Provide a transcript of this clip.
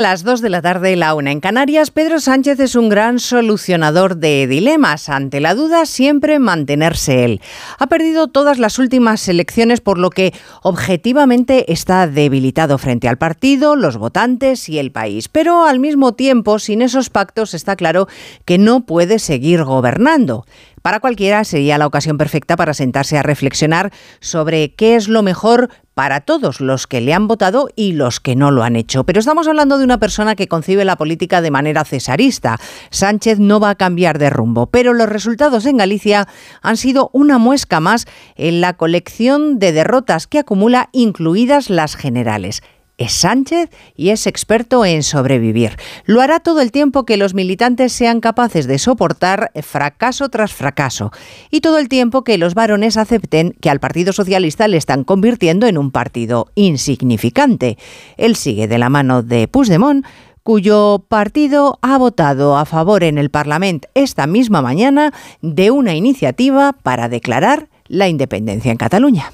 Las 2 de la tarde, la una en Canarias, Pedro Sánchez es un gran solucionador de dilemas. Ante la duda, siempre mantenerse él. Ha perdido todas las últimas elecciones, por lo que objetivamente está debilitado frente al partido, los votantes y el país. Pero al mismo tiempo, sin esos pactos, está claro que no puede seguir gobernando. Para cualquiera sería la ocasión perfecta para sentarse a reflexionar sobre qué es lo mejor para todos los que le han votado y los que no lo han hecho. Pero estamos hablando de una persona que concibe la política de manera cesarista. Sánchez no va a cambiar de rumbo, pero los resultados en Galicia han sido una muesca más en la colección de derrotas que acumula, incluidas las generales es Sánchez y es experto en sobrevivir. Lo hará todo el tiempo que los militantes sean capaces de soportar fracaso tras fracaso y todo el tiempo que los varones acepten que al Partido Socialista le están convirtiendo en un partido insignificante. Él sigue de la mano de Puigdemont cuyo partido ha votado a favor en el Parlamento esta misma mañana de una iniciativa para declarar la independencia en Cataluña.